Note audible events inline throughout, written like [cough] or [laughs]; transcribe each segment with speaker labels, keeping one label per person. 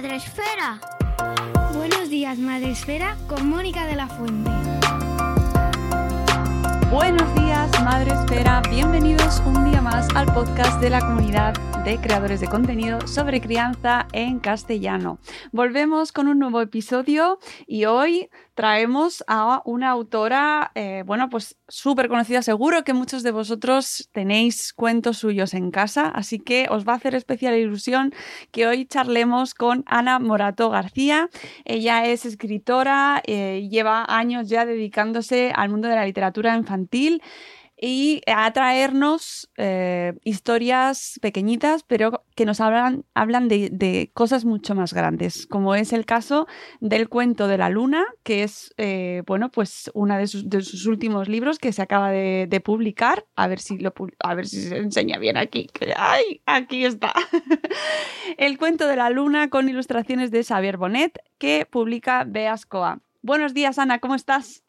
Speaker 1: Días, Madre Esfera. Buenos días, Madre Esfera, con Mónica de la Fuente.
Speaker 2: Buenos días, Madre Esfera. Bienvenidos un día más al podcast de la comunidad de creadores de contenido sobre crianza en castellano. Volvemos con un nuevo episodio y hoy traemos a una autora, eh, bueno, pues súper conocida. Seguro que muchos de vosotros tenéis cuentos suyos en casa, así que os va a hacer especial ilusión que hoy charlemos con Ana Morato García. Ella es escritora, eh, lleva años ya dedicándose al mundo de la literatura infantil y a traernos eh, historias pequeñitas, pero que nos hablan, hablan de, cosas mucho más grandes, como es el caso del cuento de la luna, que es, eh, bueno, pues uno de sus, de sus, últimos libros que se acaba de, de, publicar. A ver si lo a ver si se enseña bien aquí. ¡Ay! Aquí está. [laughs] el cuento de la luna con ilustraciones de Xavier Bonet, que publica Beascoa. Buenos días, Ana, ¿cómo estás?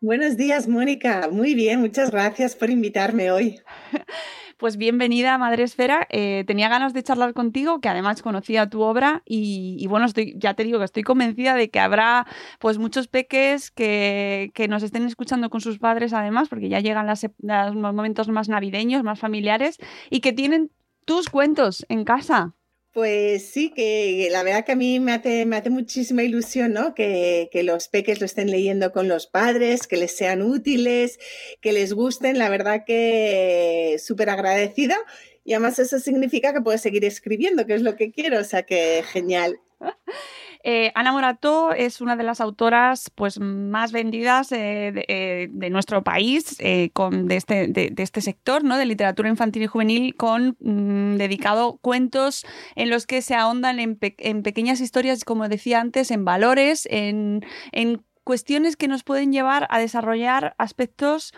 Speaker 3: Buenos días, Mónica. Muy bien, muchas gracias por invitarme hoy. [laughs]
Speaker 2: Pues bienvenida, Madre Esfera. Eh, tenía ganas de charlar contigo, que además conocía tu obra y, bueno, estoy, ya te digo que estoy convencida de que habrá pues muchos peques que, que nos estén escuchando con sus padres además, porque ya llegan las, los momentos más navideños, más familiares y que tienen tus cuentos en casa.
Speaker 3: Pues sí, que la verdad que a mí me hace, me hace muchísima ilusión, ¿no? Que, que, los peques lo estén leyendo con los padres, que les sean útiles, que les gusten. La verdad que súper agradecida. Y además eso significa que puedo seguir escribiendo, que es lo que quiero. O sea que genial. [laughs]
Speaker 2: Eh, Ana Morató es una de las autoras pues, más vendidas eh, de, eh, de, nuestro país este, de, este sector ¿no? de literatura infantil y juvenil, con mmm, dedicado cuentos en los que se ahondan en, pe en, pequeñas historias, como decía antes, en valores, en, en cuestiones que nos pueden llevar a desarrollar aspectos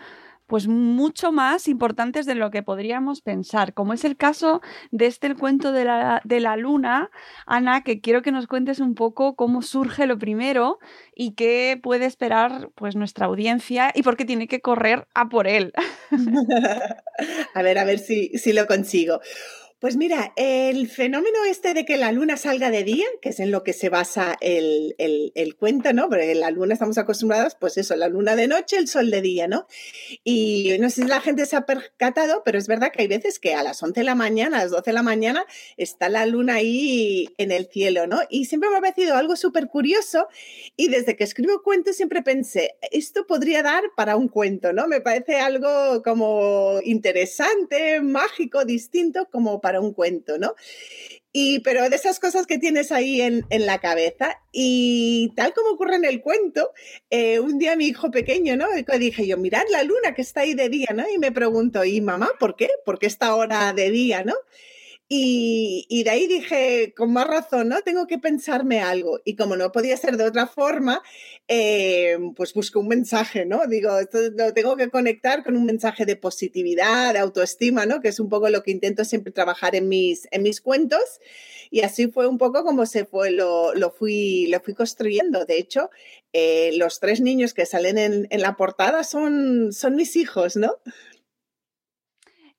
Speaker 2: pues mucho más importantes de lo que podríamos pensar, como es el caso de este el cuento de la, de la luna. Ana, que quiero que nos cuentes un poco cómo surge lo primero y qué puede esperar pues nuestra audiencia y por qué tiene que correr a por él. [laughs]
Speaker 3: a ver, a ver si, si lo consigo. Pues mira, el fenómeno este de que la luna salga de día, que es en lo que se basa el, el, el, cuento, ¿no? Porque la luna estamos acostumbrados, pues eso, la luna de noche, el sol de día, ¿no? Y no sé si la gente se ha percatado, pero es verdad que hay veces que a las 11 de la mañana, a las 12 de la mañana, está la luna ahí en el cielo, ¿no? Y siempre me ha parecido algo súper curioso y desde que escribo cuentos siempre pensé, esto podría dar para un cuento, ¿no? Me parece algo como interesante, mágico, distinto, como para un cuento, ¿no? Y, pero de esas cosas que tienes ahí en, en la cabeza. Y tal como ocurre en el cuento, eh, un día mi hijo pequeño, ¿no? Dije yo, mirad la luna que está ahí de día, ¿no? Y me pregunto, ¿y mamá por qué? ¿Por qué está ahora de día, ¿no? Y, de ahí dije, con más razón, ¿no? Tengo que pensarme algo. Y como no podía ser de otra forma, eh, pues busco un mensaje, ¿no? Digo, esto lo tengo que conectar con un mensaje de positividad, de autoestima, ¿no? Que es un poco lo que intento siempre trabajar en mis, en mis cuentos. Y así fue un poco como se fue, lo, lo fui, lo fui construyendo. De hecho, eh, los tres niños que salen en, en la portada son, son mis hijos, ¿no?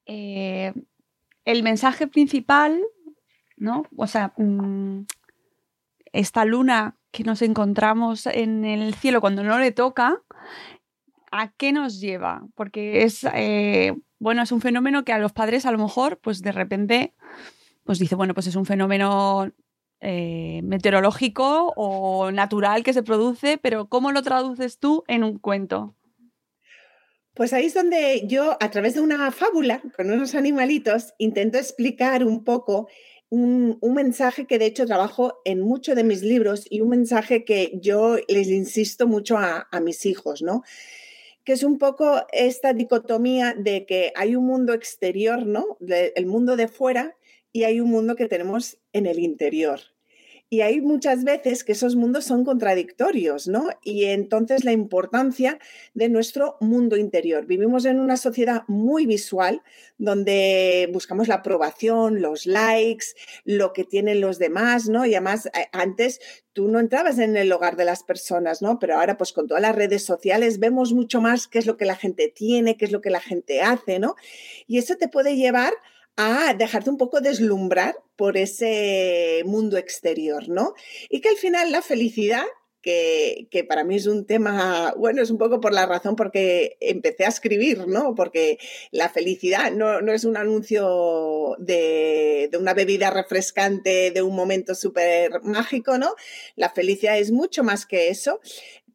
Speaker 2: Eh, el mensaje principal, ¿no? O sea, mmm, esta luna que nos encontramos en el cielo cuando no le toca, ¿a qué nos lleva? Porque es, eh, bueno, es un fenómeno que a los padres a lo mejor, pues de repente, pues dice, bueno, pues es un fenómeno eh, meteorológico o natural que se produce, pero ¿cómo lo traduces tú en un cuento?
Speaker 3: Pues ahí es donde yo, a través de una fábula con unos animalitos, intento explicar un poco un, mensaje que de hecho trabajo en muchos de mis libros y un mensaje que yo les insisto mucho a, a mis hijos, ¿no? que es un poco esta dicotomía de que hay un mundo exterior, ¿no? el mundo de fuera y hay un mundo que tenemos en el interior. Y hay muchas veces que esos mundos son contradictorios, ¿no? Y entonces la importancia de nuestro mundo interior. Vivimos en una sociedad muy visual donde buscamos la aprobación, los likes, lo que tienen los demás, ¿no? Y además eh, antes tú no entrabas en el hogar de las personas, ¿no? Pero ahora pues con todas las redes sociales vemos mucho más qué es lo que la gente tiene, qué es lo que la gente hace, ¿no? Y eso te puede llevar a dejarte un poco deslumbrar por ese mundo exterior, ¿no? Y que al final la felicidad que, que, para mí es un tema, bueno, es un poco por la razón porque empecé a escribir, ¿no? Porque la felicidad no, no es un anuncio de, de, una bebida refrescante, de un momento súper mágico, ¿no? La felicidad es mucho más que eso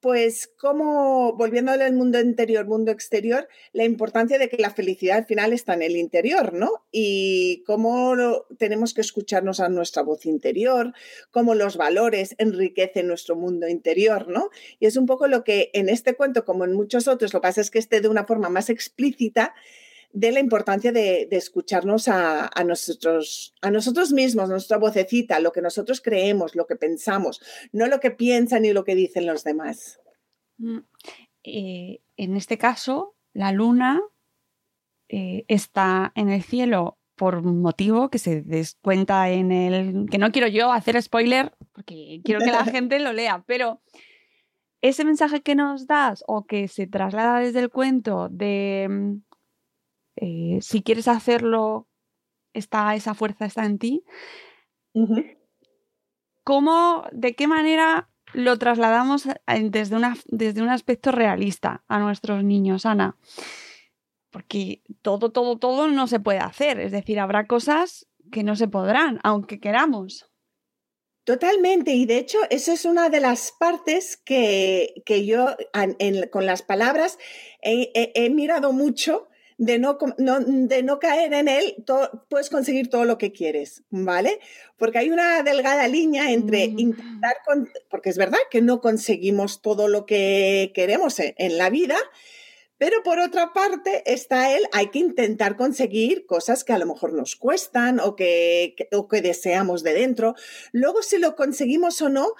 Speaker 3: pues como, volviendo al mundo interior, mundo exterior, la importancia de que la felicidad al final está en el interior, ¿no? Y cómo tenemos que escucharnos a nuestra voz interior, cómo los valores enriquecen nuestro mundo interior, ¿no? Y es un poco lo que en este cuento, como en muchos otros, lo que pasa es que esté de una forma más explícita, de la importancia de, escucharnos a, nosotros, a nosotros mismos, nuestra vocecita, lo que nosotros creemos, lo que pensamos, no lo que piensan y lo que dicen los demás.
Speaker 2: Mm, eh, en este caso, la luna eh, está en el cielo por un motivo que se descuenta en el... que no quiero yo hacer spoiler porque quiero que la [laughs] gente lo lea, pero ese mensaje que nos das o que se traslada desde el cuento de mm, eh, si quieres hacerlo, está, esa fuerza está en ti. ¿Cómo, de qué manera lo trasladamos desde, una, desde un aspecto realista a nuestros niños, Ana? Porque todo, todo, todo no se puede hacer. Es decir, habrá cosas que no se podrán, aunque queramos.
Speaker 3: Totalmente, y de hecho eso es una de las partes que, yo con las palabras he mirado mucho de no, de no caer en él, puedes conseguir todo lo que quieres, ¿vale? Porque hay una delgada línea entre intentar, porque es verdad que no conseguimos todo lo que queremos en, la vida, pero por otra parte está él, hay que intentar conseguir cosas que a lo mejor nos cuestan o que, o que deseamos de dentro. Luego, si lo conseguimos o no,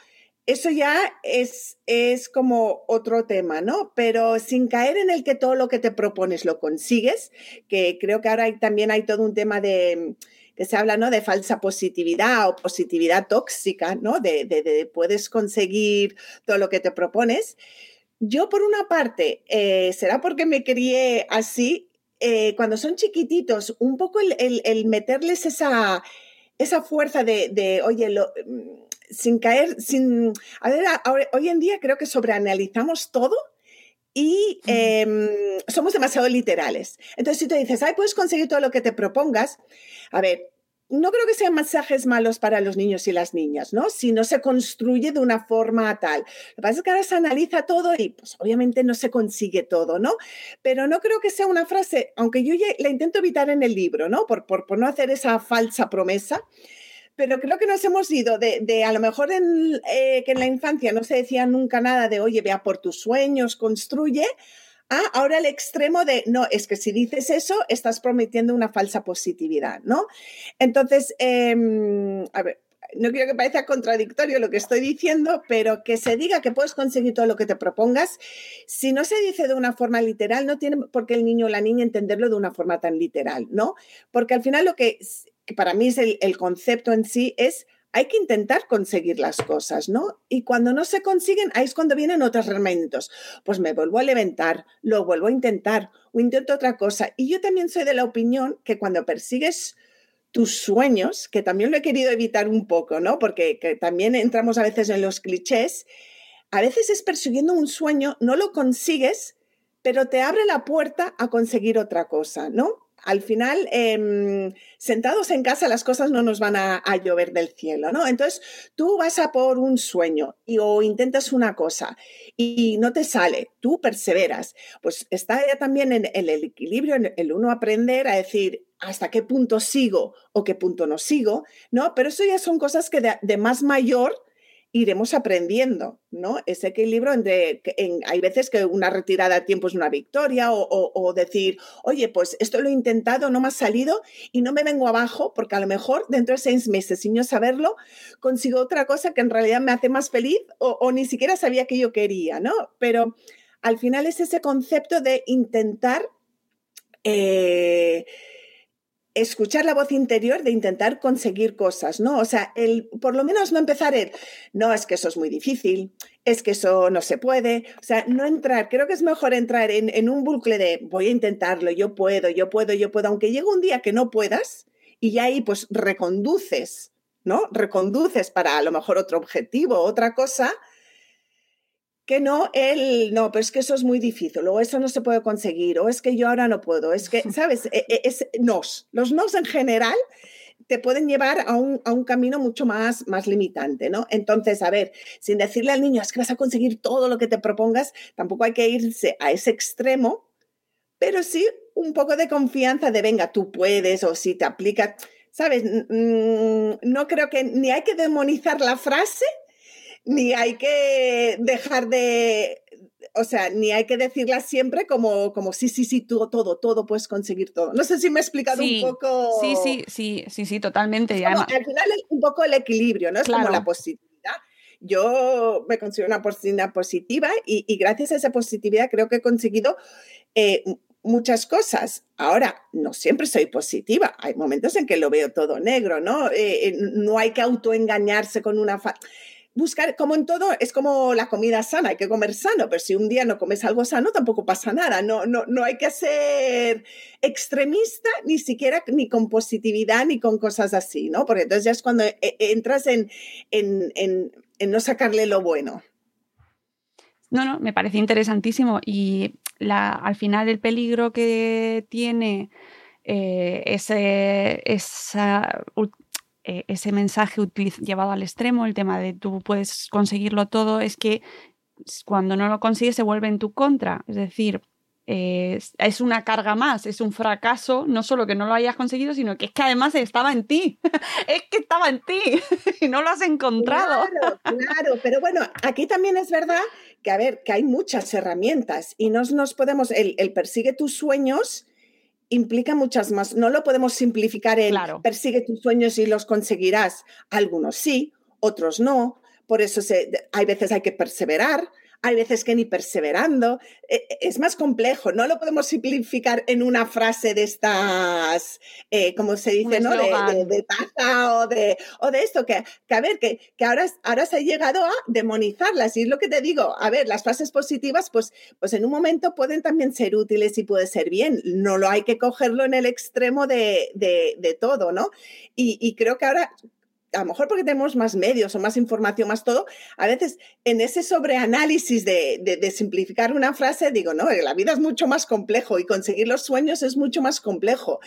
Speaker 3: eso ya es, es como otro tema, ¿no? Pero sin caer en el que todo lo que te propones lo consigues, que creo que ahora también hay todo un tema de que se habla, ¿no? De falsa positividad o positividad tóxica, ¿no? De, de, puedes conseguir todo lo que te propones. Yo, por una parte, eh, será porque me crié así, eh, cuando son chiquititos, un poco el, el, meterles esa, esa fuerza de, de oye, lo, sin caer, sin... A ver, hoy en día creo que sobreanalizamos todo y em, somos demasiado literales. Entonces, si tú dices, ay, puedes conseguir todo lo que te propongas, a ver, no creo que sean mensajes malos para los niños y las niñas, ¿no? Si no se construye de una forma tal. Lo que pasa es que ahora se analiza todo y pues obviamente no se consigue todo, ¿no? Pero no creo que sea una frase, aunque yo la intento evitar en el libro, ¿no? Por, por, por no hacer esa falsa promesa, pero creo que nos hemos ido de, a lo mejor en, eh, que en la infancia no se decía nunca nada de, oye, vea por tus sueños, construye, a ahora el extremo de, no, es que si dices eso, estás prometiendo una falsa positividad, ¿no? Entonces, em, a ver, no quiero que parezca contradictorio lo que estoy diciendo, pero que se diga que puedes conseguir todo lo que te propongas, si no se dice de una forma literal, no tiene por qué el niño o la niña entenderlo de una forma tan literal, ¿no? Porque al final lo que que para mí es el, concepto en sí, es hay que intentar conseguir las cosas, ¿no? Y cuando no se consiguen, ahí es cuando vienen otros herramientas. Pues me vuelvo a levantar, lo vuelvo a intentar, o intento otra cosa. Y yo también soy de la opinión que cuando persigues tus sueños, que también lo he querido evitar un poco, ¿no? Porque también entramos a veces en los clichés, a veces es persiguiendo un sueño, no lo consigues, pero te abre la puerta a conseguir otra cosa, ¿no? Al final, em, sentados en casa, las cosas no nos van a, llover del cielo, ¿no? Entonces, tú vas a por un sueño y, o intentas una cosa y no te sale, tú perseveras. Pues está ya también en, el equilibrio, en el uno aprender a decir hasta qué punto sigo o qué punto no sigo, ¿no? Pero eso ya son cosas que de más mayor iremos aprendiendo, ¿no? Ese equilibrio entre, en, hay veces que una retirada a tiempo es una victoria o, decir, oye, pues esto lo he intentado, no me ha salido y no me vengo abajo porque a lo mejor dentro de seis meses, sin yo saberlo, consigo otra cosa que en realidad me hace más feliz o, ni siquiera sabía que yo quería, ¿no? Pero al final es ese concepto de intentar... Eh, escuchar la voz interior de intentar conseguir cosas, ¿no? O sea, el, por lo menos no empezar el, no, es que eso es muy difícil, es que eso no se puede, o sea, no entrar, creo que es mejor entrar en, en un bucle de voy a intentarlo, yo puedo, yo puedo, yo puedo, aunque llegue un día que no puedas y ya ahí pues reconduces, ¿no? Reconduces para a lo mejor otro objetivo, otra cosa, que no, él, no, pero es que eso es muy difícil, o eso no se puede conseguir, o es que yo ahora no puedo, es que, [laughs] ¿sabes? E, e, es, nos. Los nos en general te pueden llevar a un, a un, camino mucho más, más limitante, ¿no? Entonces, a ver, sin decirle al niño, es que vas a conseguir todo lo que te propongas, tampoco hay que irse a ese extremo, pero sí un poco de confianza de, venga, tú puedes, o si te aplica, ¿sabes? No creo que ni hay que demonizar la frase, ni hay que dejar de, o sea, ni hay que decirla siempre como, como sí, sí, sí, todo, todo, todo, puedes conseguir todo. No sé si me he explicado un poco.
Speaker 2: Sí, sí, sí, sí, sí, totalmente.
Speaker 3: al final es un poco el equilibrio, ¿no? Es como la positividad. Yo me considero una persona positiva y, gracias a esa positividad creo que he conseguido eh, muchas cosas. Ahora, no siempre soy positiva. Hay momentos en que lo veo todo negro, ¿no? Eh, eh, no hay que autoengañarse con una buscar, como en todo, es como la comida sana, hay que comer sano, pero si un día no comes algo sano, tampoco pasa nada. No, no, no hay que ser extremista, ni siquiera ni con positividad, ni con cosas así, ¿no? Porque entonces ya es cuando e, e, entras en, en, en, no sacarle lo bueno.
Speaker 2: No, no, me parece interesantísimo. Y la, al final el peligro que tiene eh, ese, esa eh, ese mensaje llevado al extremo, el tema de tú puedes conseguirlo todo, es que cuando no lo consigues se vuelve en tu contra. Es decir, es una carga más, es un fracaso, no solo que no lo hayas conseguido, sino que es que además estaba en ti, [laughs] es que estaba en ti [laughs] y no lo has encontrado.
Speaker 3: Claro, claro, pero bueno, aquí también es verdad que, a ver, que hay muchas herramientas y no nos podemos, el, el persigue tus sueños implica muchas más. No lo podemos simplificar en persigue tus sueños y los conseguirás. Algunos sí, otros no. Por eso se, hay veces hay que perseverar, hay veces que ni perseverando. E, e, es más complejo, no lo podemos simplificar en una frase de estas, eh, como se dice, ¿no? De, de, taza o de, o de esto, que, que a ver, que, que, ahora, ahora se ha llegado a demonizarlas. Y es lo que te digo, a ver, las frases positivas, pues, pues en un momento pueden también ser útiles y puede ser bien. No lo hay que cogerlo en el extremo de, de todo, ¿no? Y, y creo que ahora a lo mejor porque tenemos más medios o más información, más todo, a veces en ese sobreanálisis de, de, simplificar una frase, digo, no, la vida es mucho más complejo y conseguir los sueños es mucho más complejo.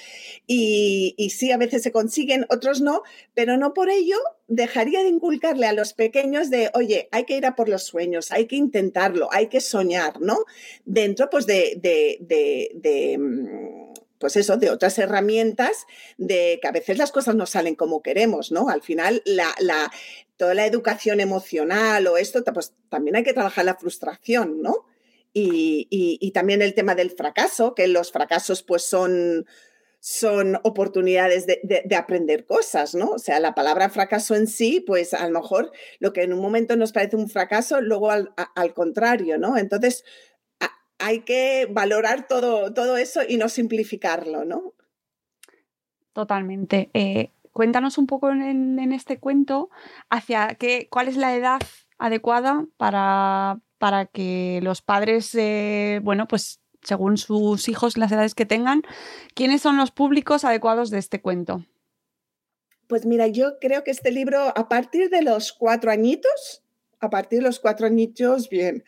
Speaker 3: Y, y sí, a veces se consiguen, otros no, pero no por ello dejaría de inculcarle a los pequeños de, oye, hay que ir a por los sueños, hay que intentarlo, hay que soñar, ¿no? Dentro, pues, de, de, de mm, pues eso, de otras herramientas, de que a veces las cosas no salen como queremos, ¿no? Al final, la, la, toda la educación emocional o esto, pues también hay que trabajar la frustración, ¿no? Y, y, también el tema del fracaso, que los fracasos pues son, son oportunidades de, de, aprender cosas, ¿no? O sea, la palabra fracaso en sí, pues a lo mejor lo que en un momento nos parece un fracaso, luego al, al contrario, ¿no? Entonces, hay que valorar todo, todo eso y no simplificarlo, ¿no?
Speaker 2: Totalmente. Eh, cuéntanos un poco en, este cuento hacia qué, cuál es la edad adecuada para, para que los padres, eh, bueno, pues según sus hijos, las edades que tengan, ¿quiénes son los públicos adecuados de este cuento?
Speaker 3: Pues mira, yo creo que este libro, a partir de los cuatro añitos, a partir de los cuatro añitos, bien.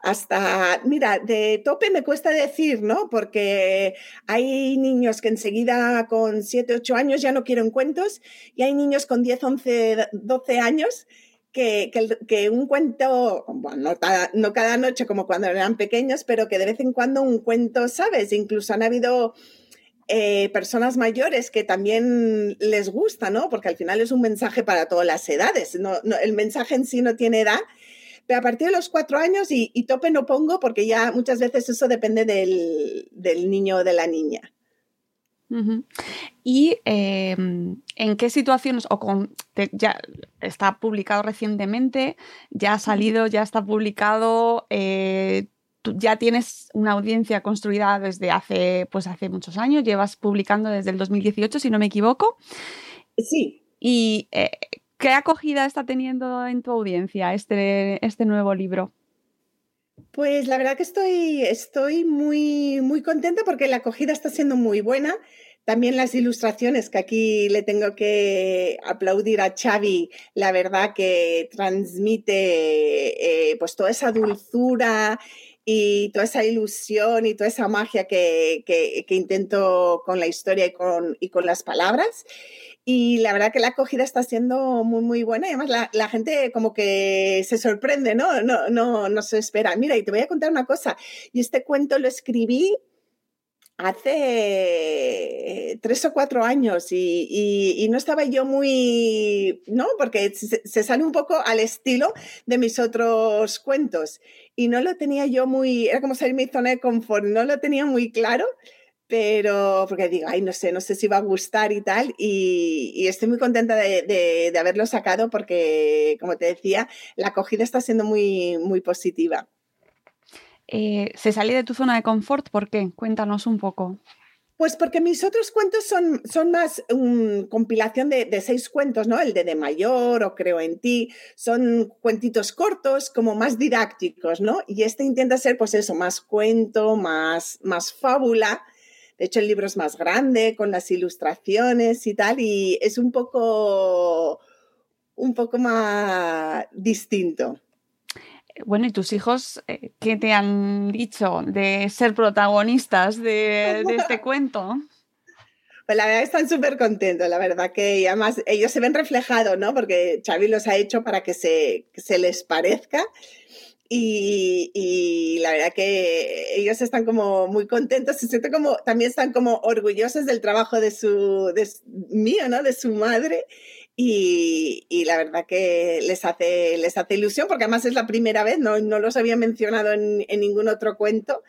Speaker 3: Hasta, mira, de tope me cuesta decir, ¿no? Porque hay niños que enseguida con 7, 8 años ya no quieren cuentos y hay niños con 10, 11, 12 años que, que, un cuento, bueno, no cada, noche como cuando eran pequeños, pero que de vez en cuando un cuento, ¿sabes? Incluso han habido eh, personas mayores que también les gusta, ¿no? Porque al final es un mensaje para todas las edades. No, el mensaje en sí no tiene edad, pero a partir de los cuatro años y, tope no pongo porque ya muchas veces eso depende del, niño o de la niña.
Speaker 2: ¿Y em, en qué situaciones, o con, ya está publicado recientemente, ya ha salido, ya está publicado, eh, ya tienes una audiencia construida desde hace, pues hace muchos años, llevas publicando desde el 2018, si no me equivoco.
Speaker 3: Sí.
Speaker 2: ¿Y eh, qué acogida está teniendo en tu audiencia este, este nuevo libro?
Speaker 3: Pues la verdad que estoy, estoy muy, muy contenta porque la acogida está siendo muy buena. También las ilustraciones, que aquí le tengo que aplaudir a Xavi, la verdad que transmite eh, pues toda esa dulzura y toda esa ilusión y toda esa magia que, que, intento con la historia y con, y con, las palabras. Y la verdad que la acogida está siendo muy, muy buena. Y además la, gente como que se sorprende, ¿no? No, no, no se espera. Mira, y te voy a contar una cosa. Y este cuento lo escribí hace tres o cuatro años y, y, no estaba yo muy, ¿no? Porque se, se, sale un poco al estilo de mis otros cuentos y no lo tenía yo muy, era como salir mi zona de confort, no lo tenía muy claro, pero porque digo, ay, no sé, no sé si va a gustar y tal, y, y estoy muy contenta de, de, de, haberlo sacado porque, como te decía, la acogida está siendo muy, muy positiva.
Speaker 2: Eh, ¿Se sale de tu zona de confort? ¿Por qué? Cuéntanos un poco.
Speaker 3: Pues porque mis otros cuentos son, son más um, compilación de, de, seis cuentos, ¿no? El de De Mayor o Creo en ti, son cuentitos cortos, como más didácticos, ¿no? Y este intenta ser, pues eso, más cuento, más, más fábula. De hecho, el libro es más grande, con las ilustraciones y tal, y es un poco, un poco más distinto.
Speaker 2: Bueno, ¿y tus hijos eh, qué te han dicho de ser protagonistas de, este [laughs] cuento?
Speaker 3: Pues la verdad están súper contentos, la verdad que además ellos se ven reflejados, ¿no? Porque Xavi los ha hecho para que se, se les parezca. Y, y, la verdad que ellos están como muy contentos, se sienten como, también están como orgullosos del trabajo de su, mío, ¿no? De su madre. Y, la verdad que les hace, les hace ilusión porque además es la primera vez, no, no los había mencionado en, ningún otro cuento.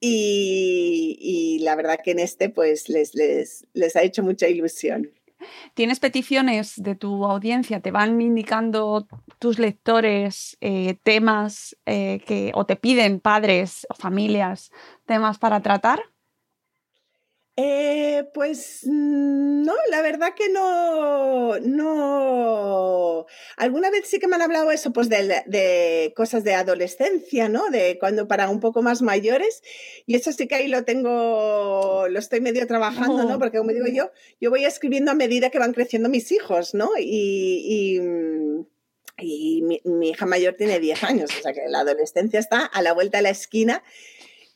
Speaker 3: Y, la verdad que en este pues les, les, les ha hecho mucha ilusión.
Speaker 2: ¿Tienes peticiones de tu audiencia? ¿Te van indicando tus lectores eh, temas eh, que, o te piden padres o familias temas para tratar?
Speaker 3: Eh, pues mm, no, la verdad que no, no. Alguna vez sí que me han hablado eso, pues de, de, cosas de adolescencia, ¿no? De cuando para un poco más mayores. Y eso sí que ahí lo tengo, lo estoy medio trabajando, ¿no? Oh. Porque como digo yo, yo voy escribiendo a medida que van creciendo mis hijos, ¿no? Y, y, mm, y mi, mi, hija mayor tiene 10 años, o sea que la adolescencia está a la vuelta de la esquina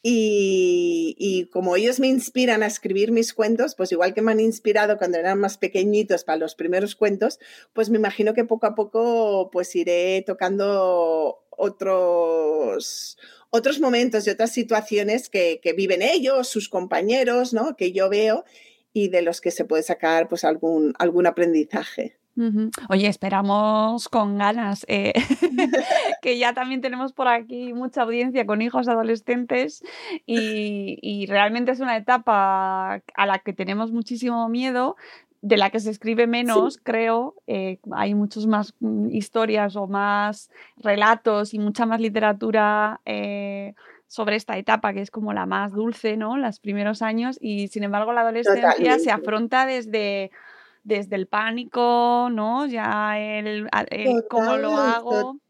Speaker 3: y, como ellos me inspiran a escribir mis cuentos, pues igual que me han inspirado cuando eran más pequeñitos para los primeros cuentos, pues me imagino que poco a poco pues iré tocando otros, otros momentos y otras situaciones que, que viven ellos, sus compañeros, ¿no? que yo veo y de los que se puede sacar pues algún, algún aprendizaje.
Speaker 2: Oye, esperamos con ganas, eh, [laughs] que ya también tenemos por aquí mucha audiencia con hijos adolescentes y, realmente es una etapa a la que tenemos muchísimo miedo, de la que se escribe menos, creo. Eh, hay muchas más mm, historias o más relatos y mucha más literatura. Eh, sobre esta etapa que es como la más dulce, ¿no? Los primeros años y sin embargo la adolescencia se afronta desde desde el pánico, ¿no? Ya el, cómo lo hago.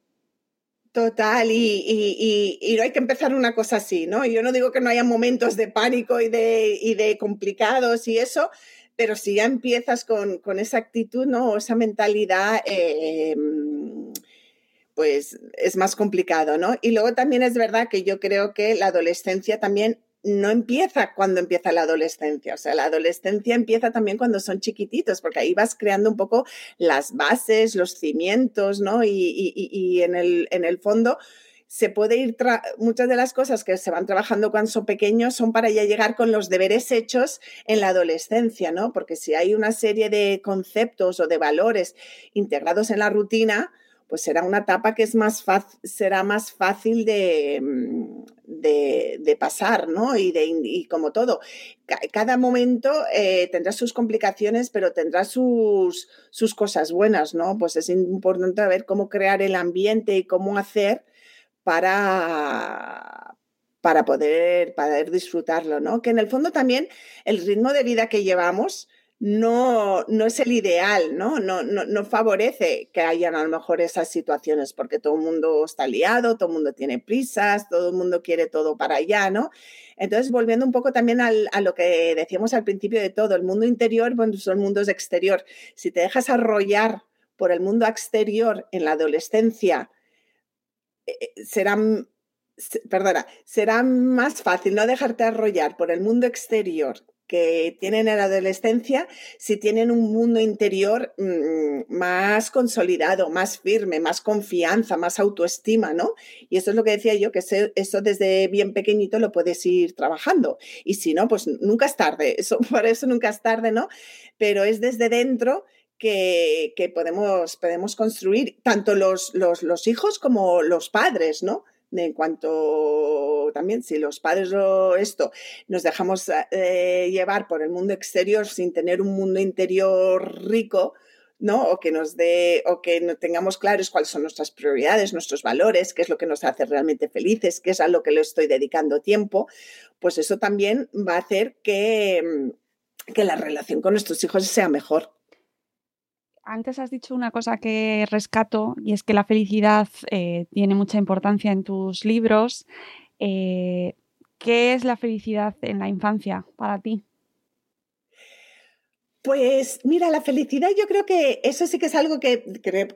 Speaker 3: Total, y, y, y, hay que empezar una cosa así, ¿no? Yo no digo que no haya momentos de pánico y de, y de complicados y eso, pero si ya empiezas con, con esa actitud, ¿no? esa mentalidad, eh, pues es más complicado, ¿no? Y luego también es verdad que yo creo que la adolescencia también no empieza cuando empieza la adolescencia, o sea, la adolescencia empieza también cuando son chiquititos, porque ahí vas creando un poco las bases, los cimientos, ¿no? Y, en, el, en el fondo se puede ir, muchas de las cosas que se van trabajando cuando son pequeños son para ya llegar con los deberes hechos en la adolescencia, ¿no? Porque si hay una serie de conceptos o de valores integrados en la rutina, pues será una etapa que es más será más fácil de, mm, de, pasar, ¿no? Y, de, como todo, cada momento eh, tendrá sus complicaciones, pero tendrá sus, sus cosas buenas, ¿no? Pues es importante ver cómo crear el ambiente y cómo hacer para, para, poder, poder disfrutarlo, ¿no? Que en el fondo también el ritmo de vida que llevamos no, no es el ideal, ¿no? No, ¿no? favorece que hayan a lo mejor esas situaciones, porque todo el mundo está liado, todo el mundo tiene prisas, todo el mundo quiere todo para allá, ¿no? Entonces, volviendo un poco también a lo que decíamos al principio de todo, el mundo interior, bueno, son mundos exterior. Si te dejas arrollar por el mundo exterior en la adolescencia, eh, eh, perdona, será más fácil no dejarte arrollar por el mundo exterior que tienen en la adolescencia si tienen un mundo interior mm, más consolidado, más firme, más confianza, más autoestima, ¿no? Y eso es lo que decía yo, que eso desde bien pequeñito lo puedes ir trabajando. Y si no, pues nunca es tarde, eso, [laughs] por eso nunca es tarde, ¿no? Pero es desde dentro que, podemos, podemos construir tanto los, los, los hijos como los padres, ¿no? En cuanto también si los padres o esto nos dejamos eh, llevar por el mundo exterior sin tener un mundo interior rico, ¿no? O que nos dé, o que no tengamos claros cuáles son nuestras prioridades, nuestros valores, qué es lo que nos hace realmente felices, qué es a lo que le estoy dedicando tiempo, pues eso también va a hacer que, que la relación con nuestros hijos sea mejor
Speaker 2: antes has dicho una cosa que rescato y es que la felicidad eh, tiene mucha importancia en tus libros. Eh, ¿Qué es la felicidad en la infancia para ti?
Speaker 3: Pues mira, la felicidad yo creo que eso sí que es algo que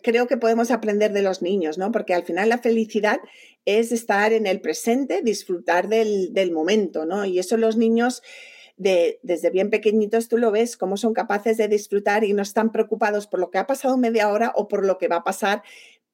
Speaker 3: creo que podemos aprender de los niños, ¿no? Porque al final la felicidad es estar en el presente, disfrutar del, del momento, ¿no? Y eso los niños desde bien pequeñitos tú lo ves, cómo son capaces de disfrutar y no están preocupados por lo que ha pasado media hora o por lo que va a pasar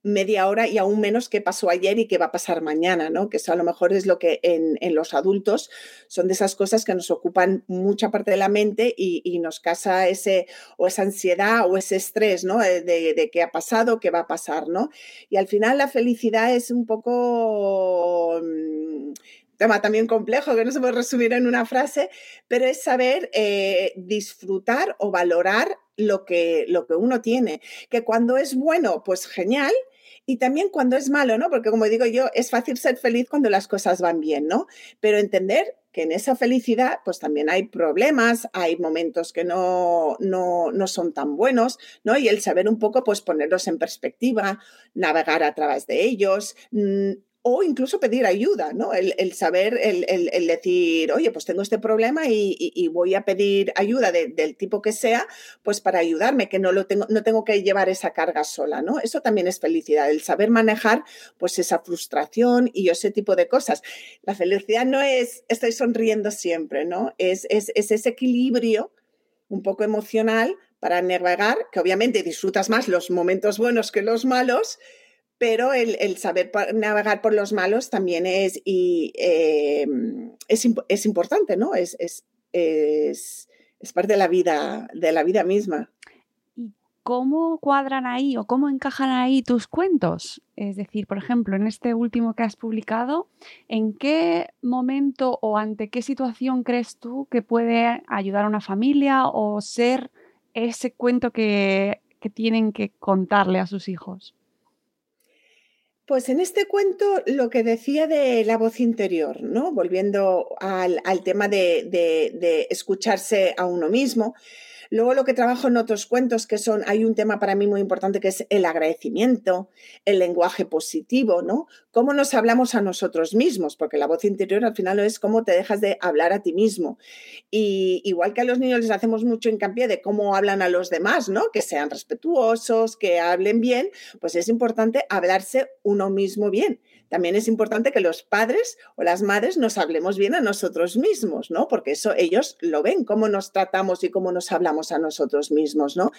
Speaker 3: media hora y aún menos qué pasó ayer y qué va a pasar mañana, ¿no? Que eso a lo mejor es lo que en, los adultos son de esas cosas que nos ocupan mucha parte de la mente y, nos casa ese o esa ansiedad o ese estrés, ¿no? De, de, qué ha pasado, qué va a pasar, ¿no? Y al final la felicidad es un poco mm, tema también complejo que no se puede resumir en una frase, pero es saber eh, disfrutar o valorar lo que, lo que uno tiene. Que cuando es bueno, pues genial. Y también cuando es malo, ¿no? Porque como digo yo, es fácil ser feliz cuando las cosas van bien, ¿no? Pero entender que en esa felicidad pues también hay problemas, hay momentos que no, no, no, son tan buenos, ¿no? Y el saber un poco pues ponerlos en perspectiva, navegar a través de ellos, mm, o incluso pedir ayuda, ¿no? El, saber, el, decir, oye, pues tengo este problema y, voy a pedir ayuda del tipo que sea, pues para ayudarme, que no, lo tengo, no tengo que llevar esa carga sola, ¿no? Eso también es felicidad, el saber manejar pues esa frustración y ese tipo de cosas. La felicidad no es estoy sonriendo siempre, ¿no? Es, es, es ese equilibrio un poco emocional para navegar, que obviamente disfrutas más los momentos buenos que los malos, pero el, saber navegar por los malos también es, y, em, es, importante, ¿no? Es, es, parte de la vida, de la vida misma.
Speaker 2: ¿Y cómo cuadran ahí o cómo encajan ahí tus cuentos? Es decir, por ejemplo, en este último que has publicado, ¿en qué momento o ante qué situación crees tú que puede ayudar a una familia o ser ese cuento que, que tienen que contarle a sus hijos?
Speaker 3: Pues en este cuento lo que decía de la voz interior, ¿no? Volviendo al, tema de, escucharse a uno mismo, Luego lo que trabajo en otros cuentos que son, hay un tema para mí muy importante que es el agradecimiento, el lenguaje positivo, ¿no? Cómo nos hablamos a nosotros mismos, porque la voz interior al final es cómo te dejas de hablar a ti mismo. Y igual que a los niños les hacemos mucho hincapié de cómo hablan a los demás, ¿no? Que sean respetuosos, que hablen bien, pues es importante hablarse uno mismo bien también es importante que los padres o las madres nos hablemos bien a nosotros mismos, ¿no? Porque eso ellos lo ven, cómo nos tratamos y cómo nos hablamos a nosotros mismos, ¿no?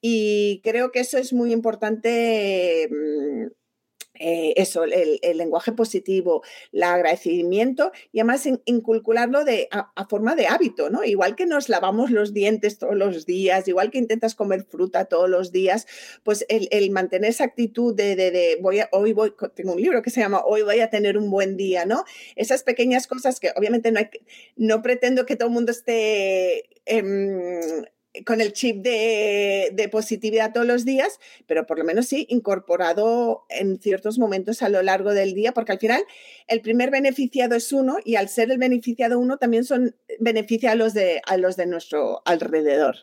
Speaker 3: Y creo que eso es muy importante. Mm, eh, eso, el, lenguaje positivo, el agradecimiento y además inculcarlo de, a, forma de hábito, ¿no? Igual que nos lavamos los dientes todos los días, igual que intentas comer fruta todos los días, pues el, mantener esa actitud de, de, voy a, hoy voy, tengo un libro que se llama Hoy voy a tener un buen día, ¿no? Esas pequeñas cosas que obviamente no, hay, no pretendo que todo el mundo esté... Em, con el chip de, positividad todos los días, pero por lo menos sí incorporado en ciertos momentos a lo largo del día, porque al final el primer beneficiado es uno y al ser el beneficiado uno también son beneficia a los de, a los de nuestro alrededor.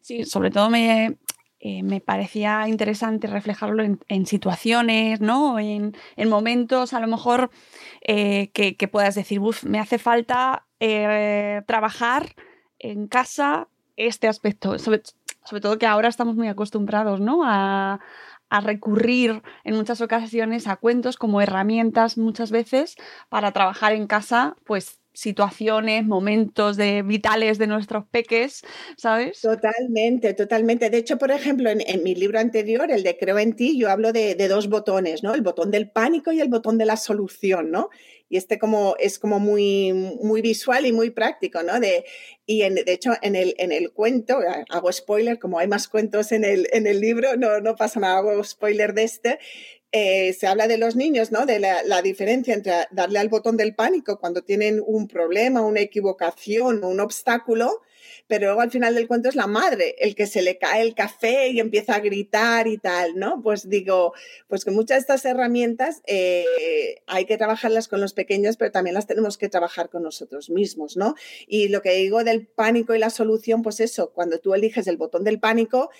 Speaker 2: Sí, sobre todo me, eh, me parecía interesante reflejarlo en, situaciones, ¿no? En, momentos a lo mejor eh, que, puedas decir, me hace falta eh, trabajar en casa este aspecto, sobre, todo que ahora estamos muy acostumbrados ¿no? a, recurrir en muchas ocasiones a cuentos como herramientas muchas veces para trabajar en casa, pues situaciones, momentos de, vitales de nuestros peques, ¿sabes?
Speaker 3: Totalmente, totalmente. De hecho, por ejemplo, en, mi libro anterior, el de Creo en ti, yo hablo de, de, dos botones, ¿no? El botón del pánico y el botón de la solución, ¿no? Y este como es como muy, muy visual y muy práctico, ¿no? De, y en, de hecho en el, en el cuento, hago spoiler, como hay más cuentos en el, en el libro, no, no pasa nada, hago spoiler de este, eh, se habla de los niños, ¿no? De la, diferencia entre darle al botón del pánico cuando tienen un problema, una equivocación un obstáculo pero luego al final del cuento es la madre el que se le cae el café y empieza a gritar y tal, ¿no? Pues digo, pues que muchas de estas herramientas eh, hay que trabajarlas con los pequeños, pero también las tenemos que trabajar con nosotros mismos, ¿no? Y lo que digo del pánico y la solución, pues eso, cuando tú eliges el botón del pánico,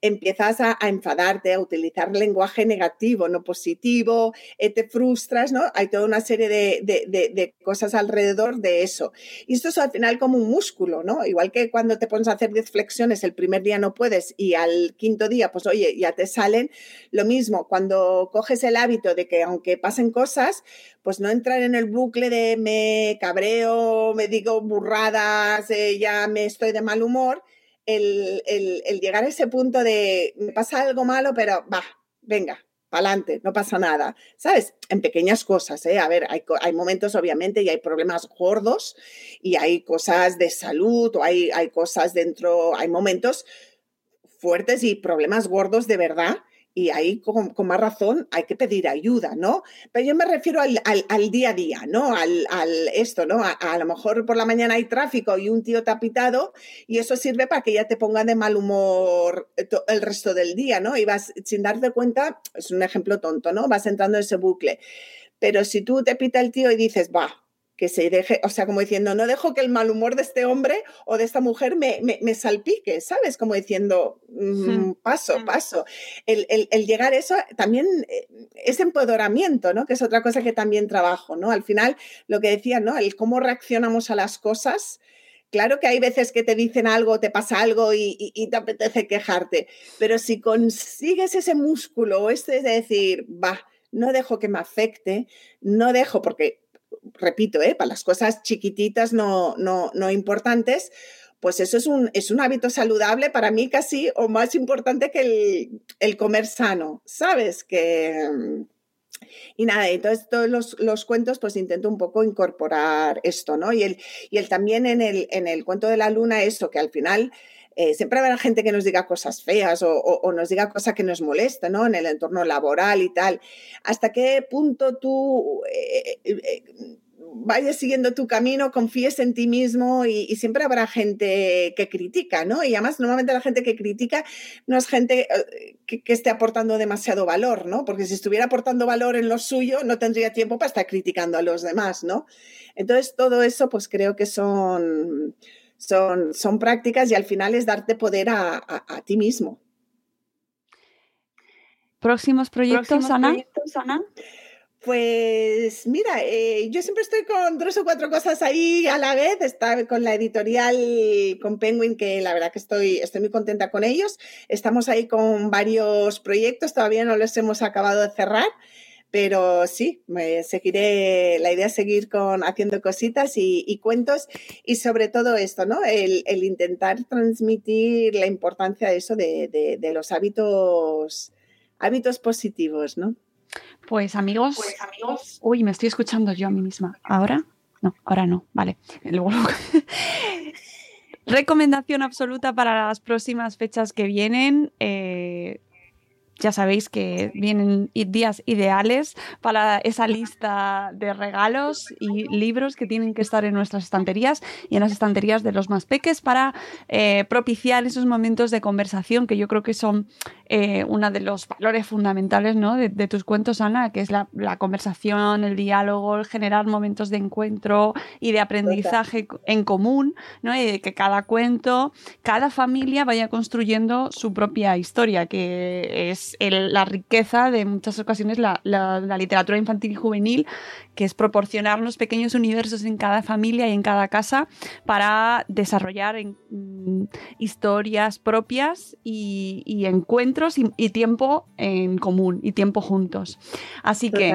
Speaker 3: empiezas a, enfadarte, a utilizar lenguaje negativo, no positivo, eh, te frustras, ¿no? Hay toda una serie de, de, cosas alrededor de eso. Y esto es al final como un músculo, ¿no? Igual que cuando te pones a hacer 10 flexiones, el primer día no puedes y al quinto día, pues oye, ya te salen. Lo mismo, cuando coges el hábito de que aunque pasen cosas, pues no entrar en el bucle de me cabreo, me digo burradas, eh, ya me estoy de mal humor, el, llegar a ese punto de me pasa algo malo, pero va, venga, para adelante, no pasa nada, ¿sabes? En pequeñas cosas, ¿eh? A ver, hay, hay, momentos obviamente y hay problemas gordos y hay cosas de salud o hay, hay cosas dentro, hay momentos fuertes y problemas gordos de verdad y ahí con, más razón hay que pedir ayuda, ¿no? Pero yo me refiero al, día a día, ¿no? Al, esto, ¿no? A, lo mejor por la mañana hay tráfico y un tío te ha pitado y eso sirve para que ya te ponga de mal humor el resto del día, ¿no? Y vas sin darte cuenta, es un ejemplo tonto, ¿no? Vas entrando en ese bucle. Pero si tú te pita el tío y dices, va, que se deje, o sea, como diciendo, no dejo que el mal humor de este hombre o de esta mujer me, me, salpique, ¿sabes? Como diciendo, mm, paso, paso. El, el, llegar a eso también eh, es empoderamiento, ¿no? Que es otra cosa que también trabajo, ¿no? Al final, lo que decía, ¿no? El cómo reaccionamos a las cosas. Claro que hay veces que te dicen algo, te pasa algo y, y, te apetece quejarte, pero si consigues ese músculo, este de decir, va, no dejo que me afecte, no dejo, porque repito, ¿eh? para las cosas chiquititas no, no, no importantes, pues eso es un, es un hábito saludable para mí casi o más importante que el, el comer sano, ¿sabes? Que, y nada, entonces todos los, los, cuentos pues intento un poco incorporar esto, ¿no? Y el, y el también en el, en el cuento de la luna, eso, que al final eh, siempre habrá gente que nos diga cosas feas o, nos diga cosas que nos molestan, ¿no? En el entorno laboral y tal. ¿Hasta qué punto tú eh, eh, vayas siguiendo tu camino, confíes en ti mismo y, siempre habrá gente que critica, ¿no? Y además normalmente la gente que critica no es gente que, que, esté aportando demasiado valor, ¿no? Porque si estuviera aportando valor en lo suyo, no tendría tiempo para estar criticando a los demás, ¿no? Entonces todo eso pues creo que son, son, son prácticas y al final es darte poder a, a, ti mismo.
Speaker 2: ¿Próximos proyectos, Ana? Proyectos, Ana?
Speaker 3: Pues mira, eh, yo siempre estoy con tres o cuatro cosas ahí a la vez. Está con la editorial con Penguin, que la verdad que estoy, estoy muy contenta con ellos. Estamos ahí con varios proyectos, todavía no los hemos acabado de cerrar, pero sí, me seguiré. La idea es seguir con haciendo cositas y, cuentos y sobre todo esto, ¿no? El, intentar transmitir la importancia de eso, de, de los hábitos, hábitos positivos, ¿no?
Speaker 2: Pues amigos, pues amigos. Uy, me estoy escuchando yo a mí misma. ¿Ahora? No, ahora no. Vale. Luego, [laughs] Recomendación absoluta para las próximas fechas que vienen. Eh, ya sabéis que vienen días ideales para esa lista de regalos y libros que tienen que estar en nuestras estanterías y en las estanterías de los más peques para eh, propiciar esos momentos de conversación que yo creo que son eh, uno de los valores fundamentales ¿no? de, tus cuentos, Ana, que es la, conversación, el diálogo, el generar momentos de encuentro y de aprendizaje en común, ¿no? y de que cada cuento, cada familia vaya construyendo su propia historia, que es la riqueza de muchas ocasiones la, literatura infantil y juvenil, que es proporcionarnos pequeños universos en cada familia y en cada casa para desarrollar mm, historias propias y, encuentros y, tiempo en común y tiempo juntos. Así que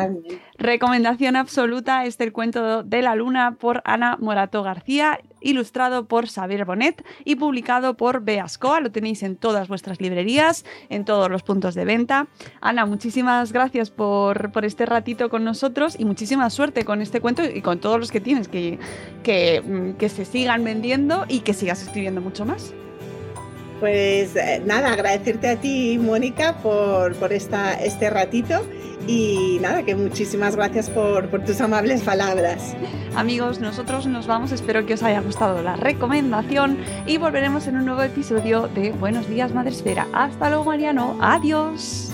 Speaker 2: recomendación absoluta es el cuento de la luna por Ana Morato García ilustrado por Xavier Bonet y publicado por Beascoa. Lo tenéis en todas vuestras librerías, en todos los puntos de venta. Ana, muchísimas gracias por, este ratito con nosotros y muchísima suerte con este cuento y con todos los que tienes, que, que, mm, que se sigan vendiendo y que sigas escribiendo mucho más.
Speaker 3: Pues eh, nada, agradecerte a ti, Mónica, por, por esta, este ratito y nada, que muchísimas gracias por, por, tus amables palabras.
Speaker 2: Amigos, nosotros nos vamos, espero que os haya gustado la recomendación y volveremos en un nuevo episodio de Buenos días, Madre Esfera. Hasta luego, Mariano. Adiós.